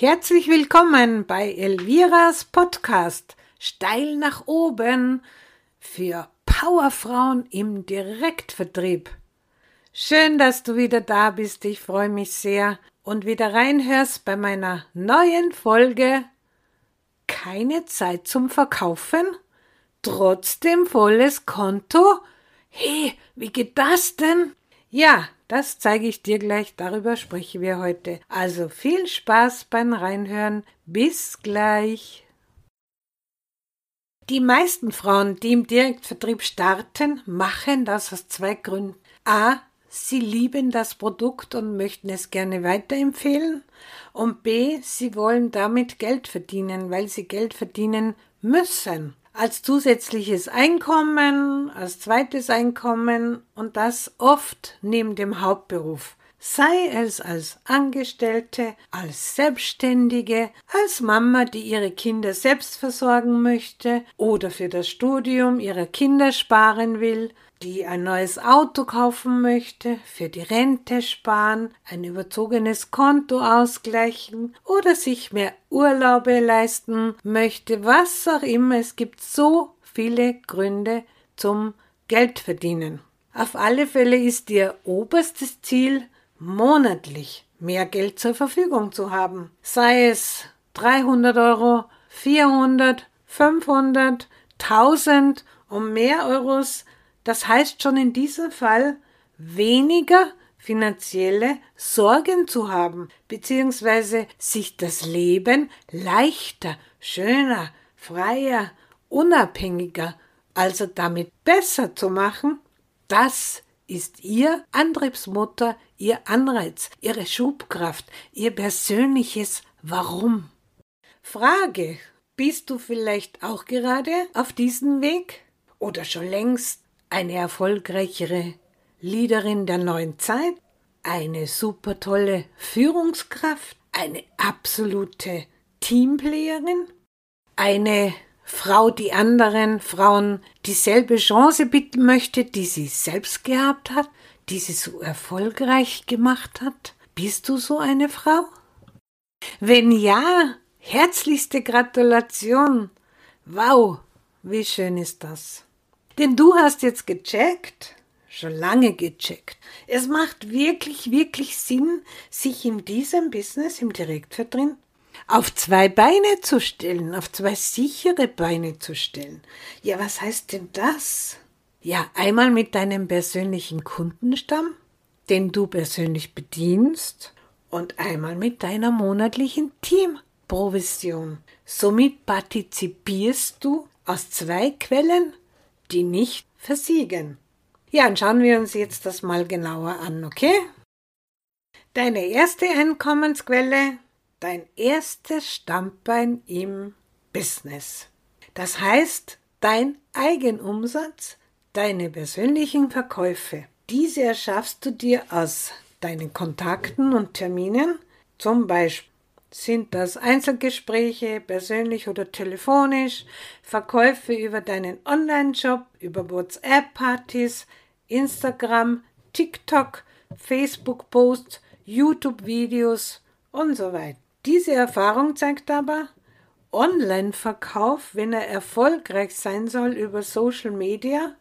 Herzlich willkommen bei Elviras Podcast Steil nach oben für Powerfrauen im Direktvertrieb. Schön, dass du wieder da bist. Ich freue mich sehr und wieder reinhörst bei meiner neuen Folge Keine Zeit zum Verkaufen, trotzdem volles Konto. Hey, wie geht das denn? Ja, das zeige ich dir gleich, darüber sprechen wir heute. Also viel Spaß beim Reinhören. Bis gleich. Die meisten Frauen, die im Direktvertrieb starten, machen das aus zwei Gründen. A. Sie lieben das Produkt und möchten es gerne weiterempfehlen. Und B. Sie wollen damit Geld verdienen, weil sie Geld verdienen müssen als zusätzliches Einkommen, als zweites Einkommen und das oft neben dem Hauptberuf. Sei es als Angestellte, als Selbstständige, als Mama, die ihre Kinder selbst versorgen möchte oder für das Studium ihrer Kinder sparen will, die ein neues Auto kaufen möchte, für die Rente sparen, ein überzogenes Konto ausgleichen oder sich mehr Urlaube leisten möchte, was auch immer. Es gibt so viele Gründe zum Geldverdienen. Auf alle Fälle ist ihr oberstes Ziel, monatlich mehr Geld zur Verfügung zu haben. Sei es 300 Euro, 400, 500, 1000 und mehr Euros das heißt schon in diesem Fall weniger finanzielle Sorgen zu haben, beziehungsweise sich das Leben leichter, schöner, freier, unabhängiger, also damit besser zu machen, das ist ihr Antriebsmutter, ihr Anreiz, ihre Schubkraft, ihr persönliches Warum. Frage, bist du vielleicht auch gerade auf diesem Weg oder schon längst eine erfolgreichere Leaderin der neuen Zeit, eine super tolle Führungskraft, eine absolute Teamplayerin, eine Frau, die anderen Frauen dieselbe Chance bitten möchte, die sie selbst gehabt hat, die sie so erfolgreich gemacht hat. Bist du so eine Frau? Wenn ja, herzlichste Gratulation. Wow, wie schön ist das. Denn du hast jetzt gecheckt, schon lange gecheckt. Es macht wirklich, wirklich Sinn, sich in diesem Business, im Direktvertrieb, auf zwei Beine zu stellen, auf zwei sichere Beine zu stellen. Ja, was heißt denn das? Ja, einmal mit deinem persönlichen Kundenstamm, den du persönlich bedienst, und einmal mit deiner monatlichen Teamprovision. Somit partizipierst du aus zwei Quellen die nicht versiegen. Ja, und schauen wir uns jetzt das mal genauer an, okay? Deine erste Einkommensquelle, dein erstes Stammbein im Business. Das heißt, dein Eigenumsatz, deine persönlichen Verkäufe. Diese erschaffst du dir aus deinen Kontakten und Terminen, zum Beispiel sind das Einzelgespräche, persönlich oder telefonisch, Verkäufe über deinen Online-Shop, über WhatsApp-Partys, Instagram, TikTok, Facebook-Posts, YouTube-Videos und so weiter. Diese Erfahrung zeigt aber, Online-Verkauf, wenn er erfolgreich sein soll über Social Media,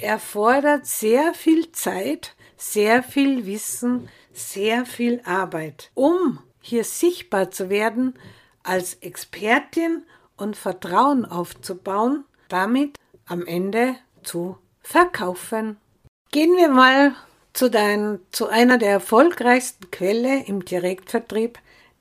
erfordert sehr viel Zeit, sehr viel Wissen, sehr viel Arbeit, um hier sichtbar zu werden, als Expertin und Vertrauen aufzubauen, damit am Ende zu verkaufen. Gehen wir mal zu, dein, zu einer der erfolgreichsten Quelle im Direktvertrieb.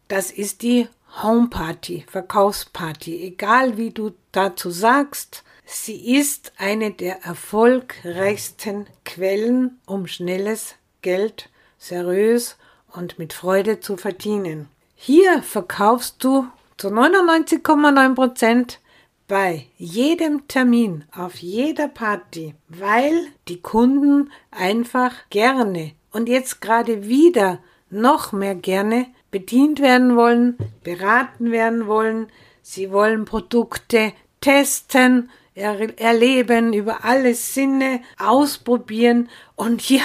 Das ist die Homeparty, Verkaufsparty. Egal wie du dazu sagst, sie ist eine der erfolgreichsten Quellen, um schnelles Geld seriös und mit Freude zu verdienen. Hier verkaufst du zu 99,9 Prozent bei jedem Termin, auf jeder Party, weil die Kunden einfach gerne und jetzt gerade wieder noch mehr gerne bedient werden wollen, beraten werden wollen. Sie wollen Produkte testen, erleben, über alle Sinne ausprobieren und ja,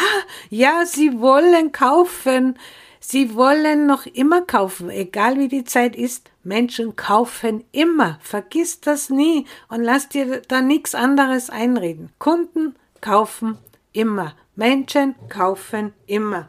ja, sie wollen kaufen. Sie wollen noch immer kaufen, egal wie die Zeit ist. Menschen kaufen immer. Vergiss das nie und lass dir da nichts anderes einreden. Kunden kaufen immer. Menschen kaufen immer.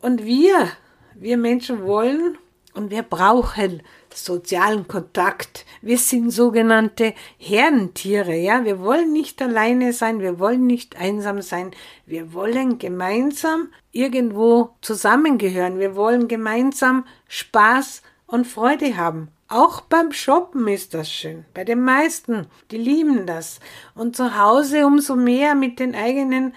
Und wir, wir Menschen wollen und wir brauchen sozialen Kontakt. Wir sind sogenannte Herdentiere, ja. Wir wollen nicht alleine sein, wir wollen nicht einsam sein. Wir wollen gemeinsam irgendwo zusammengehören. Wir wollen gemeinsam Spaß und Freude haben. Auch beim Shoppen ist das schön. Bei den meisten, die lieben das. Und zu Hause umso mehr mit den eigenen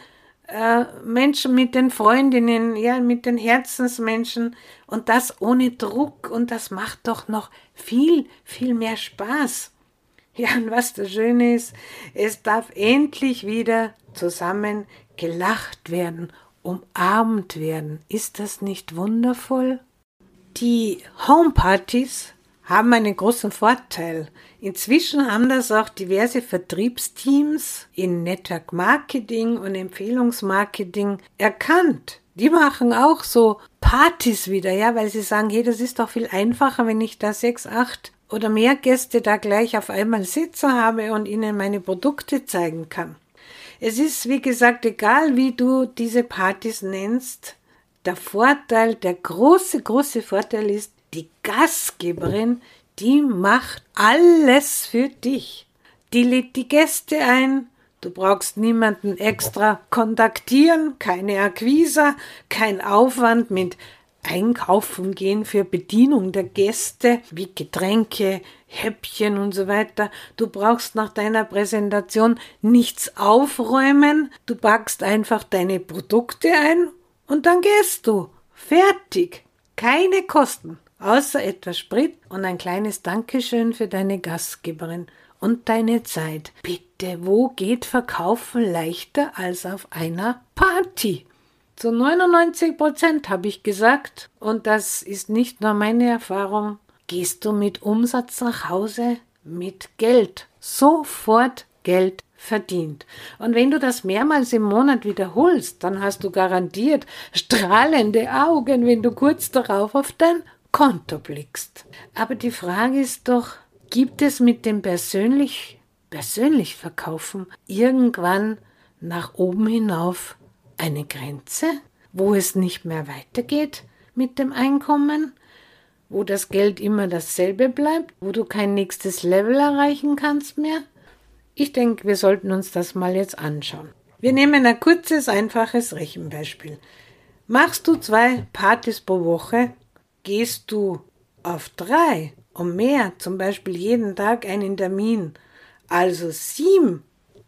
äh, Menschen, mit den Freundinnen, ja, mit den Herzensmenschen und das ohne Druck und das macht doch noch viel, viel mehr Spaß. Ja, und was das Schöne ist, es darf endlich wieder zusammen gelacht werden, umarmt werden. Ist das nicht wundervoll? Die Homepartys haben einen großen Vorteil. Inzwischen haben das auch diverse Vertriebsteams in Network Marketing und Empfehlungsmarketing erkannt. Die machen auch so Partys wieder, ja, weil sie sagen, hey, das ist doch viel einfacher, wenn ich da sechs, acht oder mehr Gäste da gleich auf einmal sitzen habe und ihnen meine Produkte zeigen kann. Es ist, wie gesagt, egal wie du diese Partys nennst, der Vorteil, der große, große Vorteil ist, die Gastgeberin, die macht alles für dich. Die lädt die Gäste ein. Du brauchst niemanden extra kontaktieren, keine Akquise, kein Aufwand mit Einkaufen gehen für Bedienung der Gäste, wie Getränke, Häppchen und so weiter. Du brauchst nach deiner Präsentation nichts aufräumen. Du packst einfach deine Produkte ein und dann gehst du. Fertig. Keine Kosten außer etwas Sprit und ein kleines Dankeschön für deine Gastgeberin und deine Zeit. Bitte, wo geht Verkaufen leichter als auf einer Party? Zu 99 Prozent habe ich gesagt, und das ist nicht nur meine Erfahrung, gehst du mit Umsatz nach Hause, mit Geld, sofort Geld verdient. Und wenn du das mehrmals im Monat wiederholst, dann hast du garantiert strahlende Augen, wenn du kurz darauf auf dein Konto blickst. Aber die Frage ist doch, gibt es mit dem persönlich, persönlich Verkaufen irgendwann nach oben hinauf eine Grenze, wo es nicht mehr weitergeht mit dem Einkommen, wo das Geld immer dasselbe bleibt, wo du kein nächstes Level erreichen kannst mehr? Ich denke, wir sollten uns das mal jetzt anschauen. Wir nehmen ein kurzes, einfaches Rechenbeispiel. Machst du zwei Partys pro Woche, Gehst du auf drei und mehr, zum Beispiel jeden Tag einen Termin, also sieben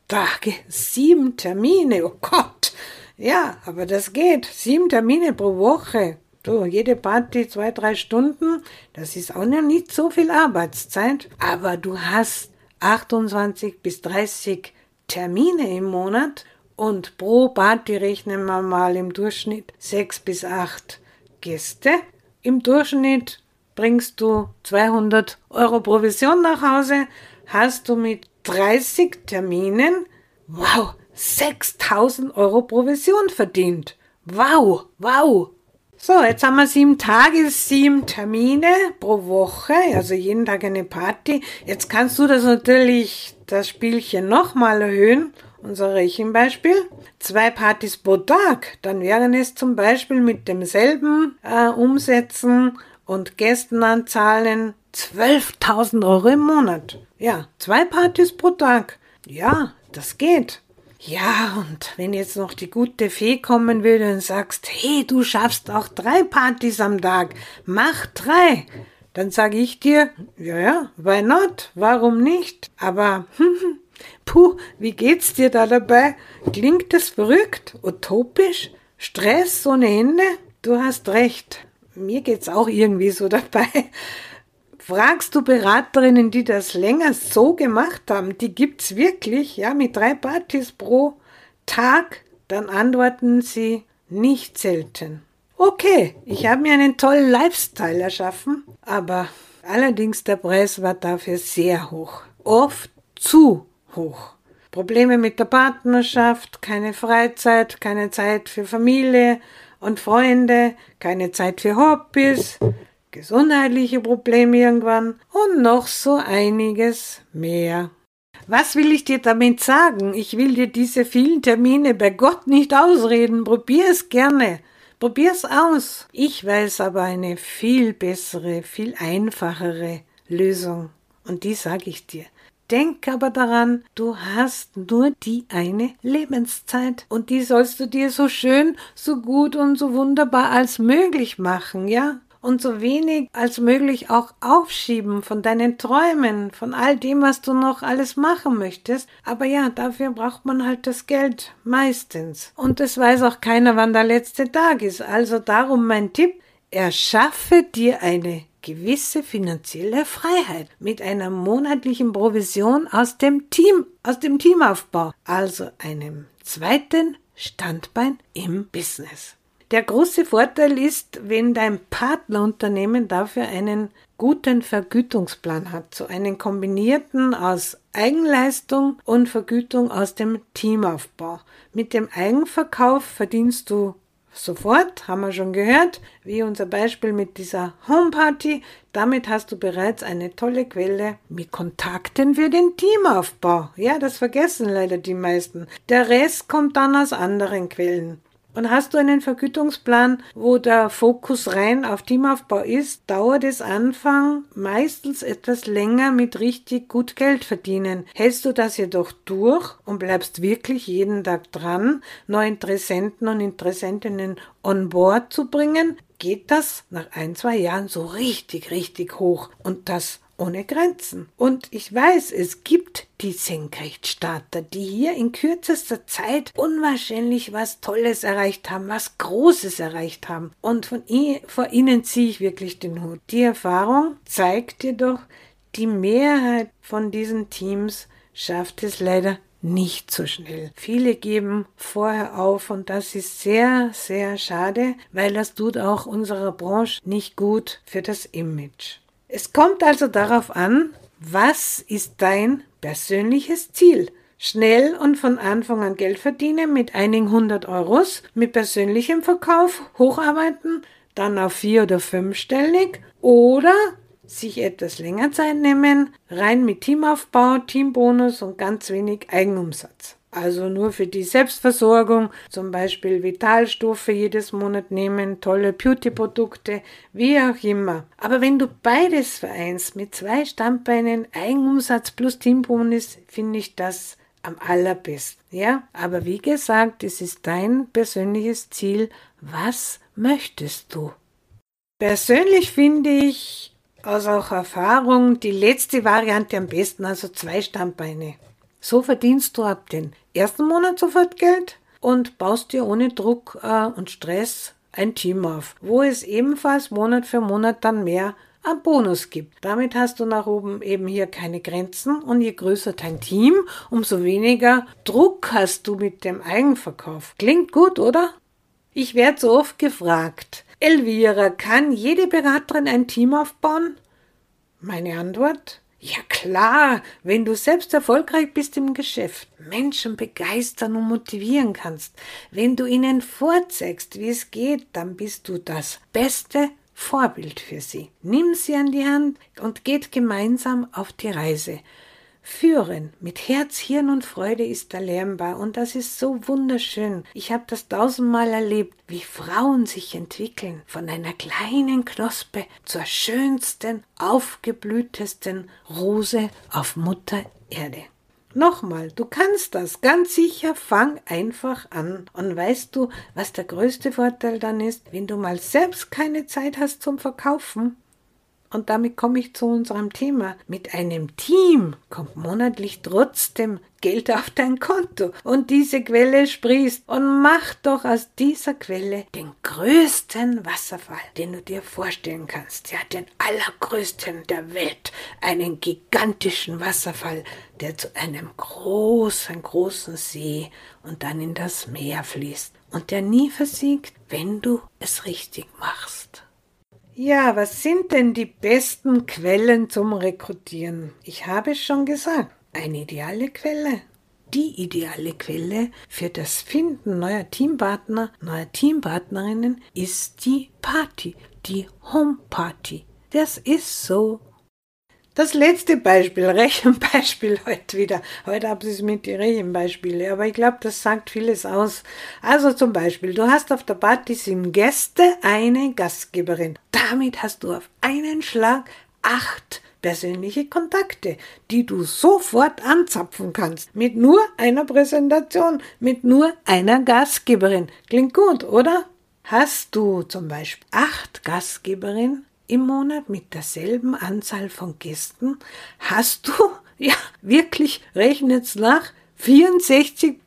Tage, sieben Termine, oh Gott, ja, aber das geht, sieben Termine pro Woche, du, jede Party zwei, drei Stunden, das ist auch noch nicht so viel Arbeitszeit, aber du hast 28 bis 30 Termine im Monat und pro Party rechnen wir mal im Durchschnitt sechs bis acht Gäste. Im Durchschnitt bringst du 200 Euro Provision nach Hause, hast du mit 30 Terminen, wow, 6000 Euro Provision verdient. Wow, wow. So, jetzt haben wir sieben Tage, sieben Termine pro Woche, also jeden Tag eine Party. Jetzt kannst du das natürlich, das Spielchen nochmal erhöhen unser Rechenbeispiel, zwei Partys pro Tag, dann wären es zum Beispiel mit demselben äh, Umsätzen und Gästenanzahlen 12.000 Euro im Monat. Ja, zwei Partys pro Tag. Ja, das geht. Ja, und wenn jetzt noch die gute Fee kommen würde und sagst, hey, du schaffst auch drei Partys am Tag, mach drei, dann sage ich dir, ja, ja, why not? Warum nicht? Aber Puh, wie geht's dir da dabei? Klingt das verrückt? Utopisch? Stress ohne Ende? Du hast recht. Mir geht's auch irgendwie so dabei. Fragst du Beraterinnen, die das länger so gemacht haben, die gibt's wirklich, ja, mit drei Partys pro Tag, dann antworten sie nicht selten. Okay, ich habe mir einen tollen Lifestyle erschaffen, aber allerdings der Preis war dafür sehr hoch. Oft zu hoch. Probleme mit der Partnerschaft, keine Freizeit, keine Zeit für Familie und Freunde, keine Zeit für Hobbys, gesundheitliche Probleme irgendwann und noch so einiges mehr. Was will ich dir damit sagen? Ich will dir diese vielen Termine bei Gott nicht ausreden. Probier es gerne. Probier's aus. Ich weiß aber eine viel bessere, viel einfachere Lösung. Und die sage ich dir. Denk aber daran, du hast nur die eine Lebenszeit und die sollst du dir so schön, so gut und so wunderbar als möglich machen, ja? Und so wenig als möglich auch aufschieben von deinen Träumen, von all dem, was du noch alles machen möchtest. Aber ja, dafür braucht man halt das Geld, meistens. Und es weiß auch keiner, wann der letzte Tag ist. Also darum mein Tipp, erschaffe dir eine gewisse finanzielle Freiheit mit einer monatlichen Provision aus dem Team, aus dem Teamaufbau, also einem zweiten Standbein im Business. Der große Vorteil ist, wenn dein Partnerunternehmen dafür einen guten Vergütungsplan hat, so einen kombinierten aus Eigenleistung und Vergütung aus dem Teamaufbau. Mit dem Eigenverkauf verdienst du sofort, haben wir schon gehört, wie unser Beispiel mit dieser Homeparty. Damit hast du bereits eine tolle Quelle mit Kontakten für den Teamaufbau. Ja, das vergessen leider die meisten. Der Rest kommt dann aus anderen Quellen. Und hast du einen Vergütungsplan, wo der Fokus rein auf Teamaufbau ist, dauert es Anfang meistens etwas länger mit richtig gut Geld verdienen. Hältst du das jedoch durch und bleibst wirklich jeden Tag dran, neue Interessenten und Interessentinnen on board zu bringen, geht das nach ein, zwei Jahren so richtig, richtig hoch. Und das ohne Grenzen. Und ich weiß, es gibt die Senkrechtstarter, die hier in kürzester Zeit unwahrscheinlich was Tolles erreicht haben, was Großes erreicht haben. Und von ihr, vor ihnen ziehe ich wirklich den Hut. Die Erfahrung zeigt jedoch, die Mehrheit von diesen Teams schafft es leider nicht so schnell. Viele geben vorher auf und das ist sehr, sehr schade, weil das tut auch unserer Branche nicht gut für das Image. Es kommt also darauf an, was ist dein persönliches Ziel? Schnell und von Anfang an Geld verdienen mit einigen hundert Euros, mit persönlichem Verkauf hocharbeiten, dann auf vier- oder fünfstellig oder sich etwas länger Zeit nehmen, rein mit Teamaufbau, Teambonus und ganz wenig Eigenumsatz also nur für die Selbstversorgung, zum Beispiel Vitalstoffe jedes Monat nehmen, tolle Beauty-Produkte, wie auch immer. Aber wenn du beides vereinst mit zwei Standbeinen, Eigenumsatz plus Teambonus, finde ich das am allerbesten. Ja, aber wie gesagt, es ist dein persönliches Ziel. Was möchtest du? Persönlich finde ich aus auch Erfahrung die letzte Variante am besten, also zwei Standbeine. So verdienst du ab den ersten Monat sofort Geld und baust dir ohne Druck äh, und Stress ein Team auf, wo es ebenfalls Monat für Monat dann mehr an Bonus gibt. Damit hast du nach oben eben hier keine Grenzen und je größer dein Team, umso weniger Druck hast du mit dem Eigenverkauf. Klingt gut, oder? Ich werde so oft gefragt, Elvira, kann jede Beraterin ein Team aufbauen? Meine Antwort, ja klar, wenn du selbst erfolgreich bist im Geschäft, Menschen begeistern und motivieren kannst, wenn du ihnen vorzeigst, wie es geht, dann bist du das beste Vorbild für sie. Nimm sie an die Hand und geht gemeinsam auf die Reise. Führen mit Herz, Hirn und Freude ist erlernbar und das ist so wunderschön. Ich habe das tausendmal erlebt, wie Frauen sich entwickeln von einer kleinen Knospe zur schönsten, aufgeblühtesten Rose auf Mutter Erde. Nochmal, du kannst das ganz sicher, fang einfach an. Und weißt du, was der größte Vorteil dann ist, wenn du mal selbst keine Zeit hast zum Verkaufen? Und damit komme ich zu unserem Thema. Mit einem Team kommt monatlich trotzdem Geld auf dein Konto und diese Quelle sprießt und mach doch aus dieser Quelle den größten Wasserfall, den du dir vorstellen kannst. Ja, den allergrößten der Welt. Einen gigantischen Wasserfall, der zu einem großen, großen See und dann in das Meer fließt und der nie versiegt, wenn du es richtig machst. Ja, was sind denn die besten Quellen zum Rekrutieren? Ich habe es schon gesagt, eine ideale Quelle. die ideale Quelle für das Finden neuer Teampartner, neuer Teampartnerinnen ist die Party, die Homeparty. Das ist so. Das letzte Beispiel, Rechenbeispiel heute wieder. Heute habe ich es mit den Rechenbeispielen, aber ich glaube, das sagt vieles aus. Also zum Beispiel, du hast auf der Party sieben Gäste, eine Gastgeberin. Damit hast du auf einen Schlag acht persönliche Kontakte, die du sofort anzapfen kannst. Mit nur einer Präsentation, mit nur einer Gastgeberin. Klingt gut, oder? Hast du zum Beispiel acht Gastgeberinnen, im Monat mit derselben Anzahl von Gästen hast du, ja, wirklich, rechnet's nach, 64,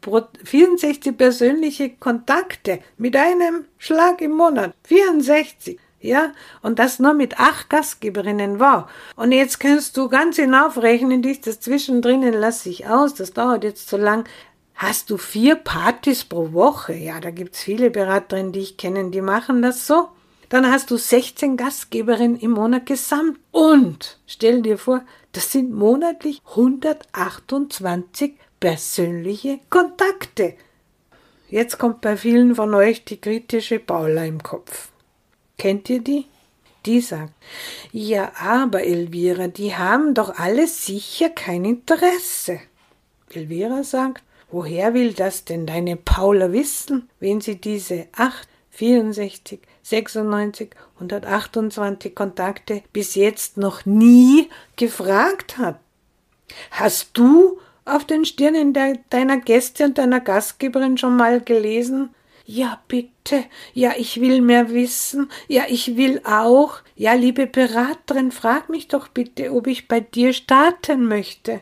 64 persönliche Kontakte mit einem Schlag im Monat. 64. Ja, und das nur mit acht Gastgeberinnen. Wow. Und jetzt kannst du ganz hinaufrechnen, dies, das zwischendrin lasse ich aus, das dauert jetzt zu lang. Hast du vier Partys pro Woche? Ja, da gibt's viele Beraterinnen, die ich kenne, die machen das so. Dann hast du 16 Gastgeberinnen im Monat gesamt. Und stell dir vor, das sind monatlich 128 persönliche Kontakte. Jetzt kommt bei vielen von euch die kritische Paula im Kopf. Kennt ihr die? Die sagt, ja, aber Elvira, die haben doch alle sicher kein Interesse. Elvira sagt, woher will das denn deine Paula wissen, wenn sie diese acht 64, 96, 128 Kontakte bis jetzt noch nie gefragt hat. Hast du auf den Stirnen de deiner Gäste und deiner Gastgeberin schon mal gelesen? Ja, bitte. Ja, ich will mehr wissen. Ja, ich will auch. Ja, liebe Beraterin, frag mich doch bitte, ob ich bei dir starten möchte.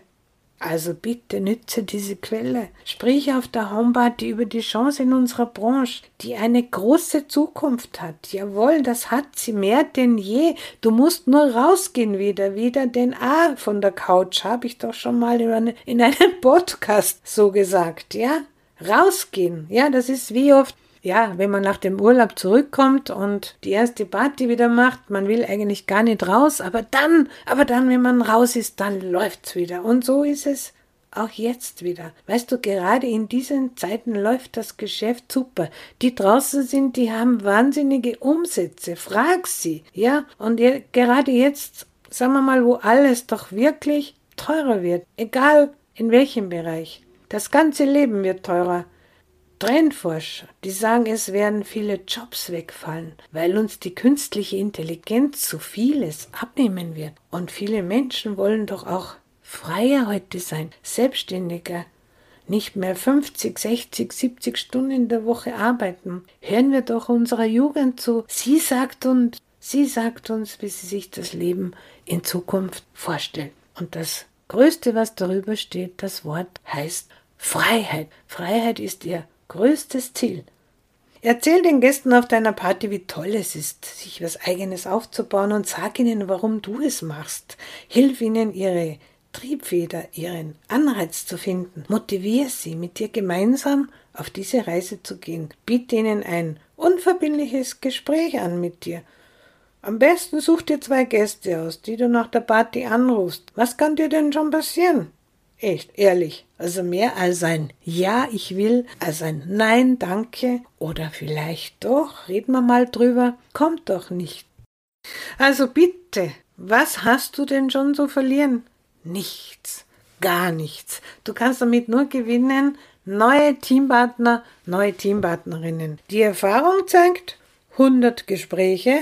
Also bitte nütze diese Quelle. Sprich auf der Homeparty über die Chance in unserer Branche, die eine große Zukunft hat. Jawohl, das hat sie mehr denn je. Du musst nur rausgehen wieder, wieder denn ah, von der Couch habe ich doch schon mal in einem Podcast so gesagt, ja? Rausgehen. Ja, das ist wie oft ja, wenn man nach dem Urlaub zurückkommt und die erste Party wieder macht, man will eigentlich gar nicht raus, aber dann, aber dann, wenn man raus ist, dann läuft's wieder. Und so ist es auch jetzt wieder. Weißt du, gerade in diesen Zeiten läuft das Geschäft super. Die draußen sind, die haben wahnsinnige Umsätze. Frag sie, ja? Und gerade jetzt, sagen wir mal, wo alles doch wirklich teurer wird, egal in welchem Bereich. Das ganze Leben wird teurer. Trendforscher, die sagen, es werden viele Jobs wegfallen, weil uns die künstliche Intelligenz zu vieles abnehmen wird. Und viele Menschen wollen doch auch freier heute sein, selbstständiger, nicht mehr 50, 60, 70 Stunden in der Woche arbeiten. Hören wir doch unserer Jugend zu. Sie sagt uns, sie sagt uns, wie sie sich das Leben in Zukunft vorstellt. Und das Größte, was darüber steht, das Wort heißt Freiheit. Freiheit ist ihr größtes Ziel. Erzähl den Gästen auf deiner Party, wie toll es ist, sich was Eigenes aufzubauen und sag ihnen, warum du es machst. Hilf ihnen, ihre Triebfeder, ihren Anreiz zu finden. Motiviere sie, mit dir gemeinsam auf diese Reise zu gehen. Biete ihnen ein unverbindliches Gespräch an mit dir. Am besten such dir zwei Gäste aus, die du nach der Party anrufst. Was kann dir denn schon passieren? Echt, ehrlich. Also mehr als ein Ja, ich will, als ein Nein, danke oder vielleicht doch, reden wir mal drüber, kommt doch nicht. Also bitte, was hast du denn schon zu verlieren? Nichts, gar nichts. Du kannst damit nur gewinnen, neue Teampartner, neue Teampartnerinnen. Die Erfahrung zeigt, 100 Gespräche,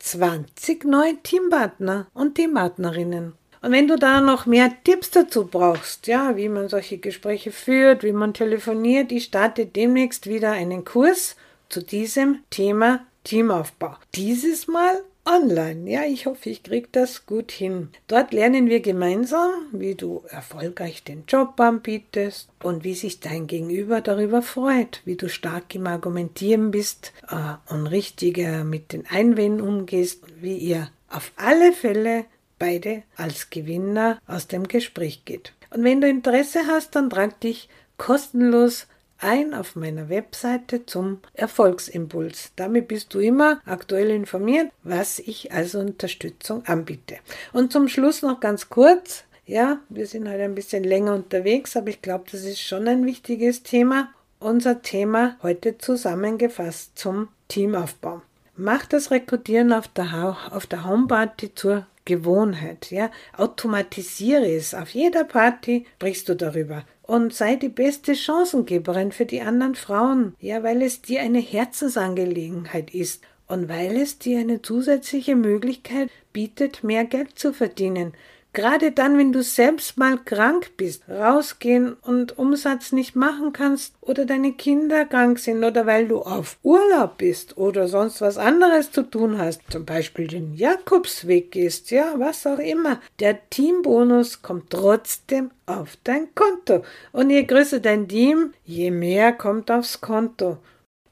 20 neue Teampartner und Teampartnerinnen. Und wenn du da noch mehr Tipps dazu brauchst, ja, wie man solche Gespräche führt, wie man telefoniert, ich starte demnächst wieder einen Kurs zu diesem Thema Teamaufbau. Dieses Mal online. Ja, ich hoffe, ich kriege das gut hin. Dort lernen wir gemeinsam, wie du erfolgreich den Job anbietest und wie sich dein Gegenüber darüber freut, wie du stark im Argumentieren bist äh, und richtiger mit den Einwänden umgehst, wie ihr auf alle Fälle beide als Gewinner aus dem Gespräch geht. Und wenn du Interesse hast, dann trag dich kostenlos ein auf meiner Webseite zum Erfolgsimpuls. Damit bist du immer aktuell informiert, was ich als Unterstützung anbiete. Und zum Schluss noch ganz kurz. Ja, wir sind halt ein bisschen länger unterwegs, aber ich glaube, das ist schon ein wichtiges Thema. Unser Thema heute zusammengefasst zum Teamaufbau. Mach das Rekrutieren auf der, auf der Homeparty zur Gewohnheit. Ja? Automatisiere es. Auf jeder Party sprichst du darüber. Und sei die beste Chancengeberin für die anderen Frauen. Ja, weil es dir eine Herzensangelegenheit ist und weil es dir eine zusätzliche Möglichkeit bietet, mehr Geld zu verdienen. Gerade dann, wenn du selbst mal krank bist, rausgehen und Umsatz nicht machen kannst oder deine Kinder krank sind oder weil du auf Urlaub bist oder sonst was anderes zu tun hast, zum Beispiel den Jakobsweg gehst, ja, was auch immer. Der Teambonus kommt trotzdem auf dein Konto. Und je größer dein Team, je mehr kommt aufs Konto.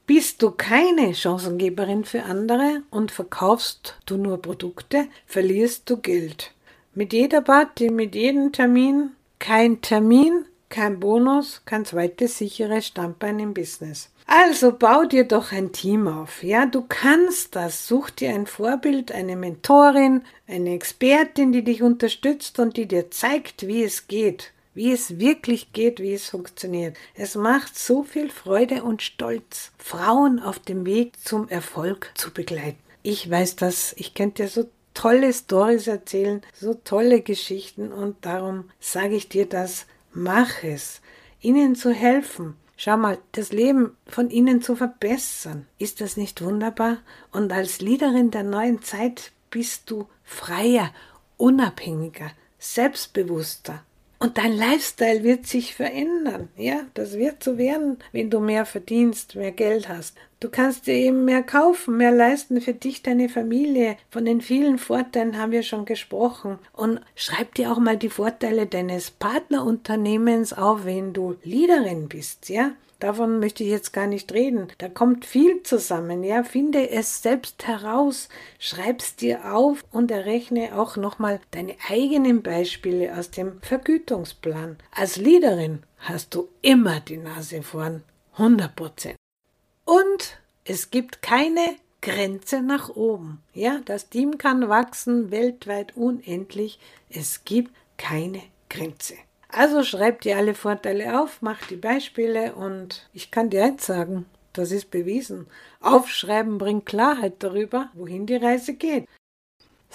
Bist du keine Chancengeberin für andere und verkaufst du nur Produkte, verlierst du Geld. Mit jeder Party, mit jedem Termin, kein Termin, kein Bonus, kein zweites sicheres Standbein im Business. Also bau dir doch ein Team auf. Ja, du kannst das. Such dir ein Vorbild, eine Mentorin, eine Expertin, die dich unterstützt und die dir zeigt, wie es geht, wie es wirklich geht, wie es funktioniert. Es macht so viel Freude und Stolz, Frauen auf dem Weg zum Erfolg zu begleiten. Ich weiß das, ich könnte dir so tolle Stories erzählen, so tolle Geschichten und darum sage ich dir das, mach es, ihnen zu helfen. Schau mal, das Leben von ihnen zu verbessern. Ist das nicht wunderbar? Und als Leaderin der neuen Zeit bist du freier, unabhängiger, selbstbewusster. Und dein Lifestyle wird sich verändern. Ja, das wird so werden, wenn du mehr verdienst, mehr Geld hast. Du kannst dir eben mehr kaufen, mehr leisten für dich, deine Familie. Von den vielen Vorteilen haben wir schon gesprochen. Und schreib dir auch mal die Vorteile deines Partnerunternehmens auf, wenn du Leaderin bist. Ja, Davon möchte ich jetzt gar nicht reden. Da kommt viel zusammen. Ja, finde es selbst heraus, schreib's dir auf und errechne auch nochmal deine eigenen Beispiele aus dem Vergütungsplan. Als Leaderin hast du immer die Nase vorn. 100 Prozent. Und es gibt keine Grenze nach oben. Ja, das Team kann wachsen weltweit unendlich. Es gibt keine Grenze. Also schreib dir alle Vorteile auf, mach die Beispiele und ich kann dir eins sagen, das ist bewiesen. Aufschreiben bringt Klarheit darüber, wohin die Reise geht.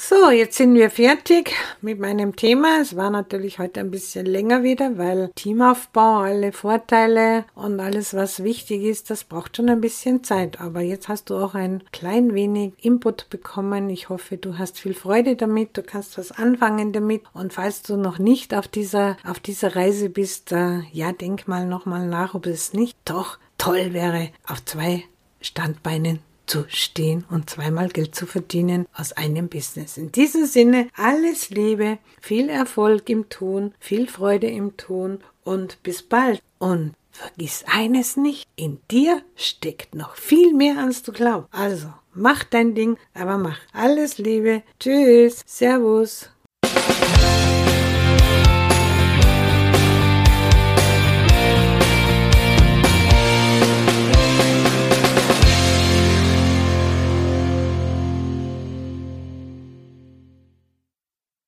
So, jetzt sind wir fertig mit meinem Thema. Es war natürlich heute ein bisschen länger wieder, weil Teamaufbau, alle Vorteile und alles, was wichtig ist, das braucht schon ein bisschen Zeit. Aber jetzt hast du auch ein klein wenig Input bekommen. Ich hoffe, du hast viel Freude damit, du kannst was anfangen damit. Und falls du noch nicht auf dieser, auf dieser Reise bist, äh, ja, denk mal nochmal nach, ob es nicht doch toll wäre, auf zwei Standbeinen zu stehen und zweimal Geld zu verdienen aus einem Business. In diesem Sinne alles Liebe, viel Erfolg im Tun, viel Freude im Tun und bis bald. Und vergiss eines nicht, in dir steckt noch viel mehr, als du glaubst. Also, mach dein Ding, aber mach alles Liebe. Tschüss, Servus.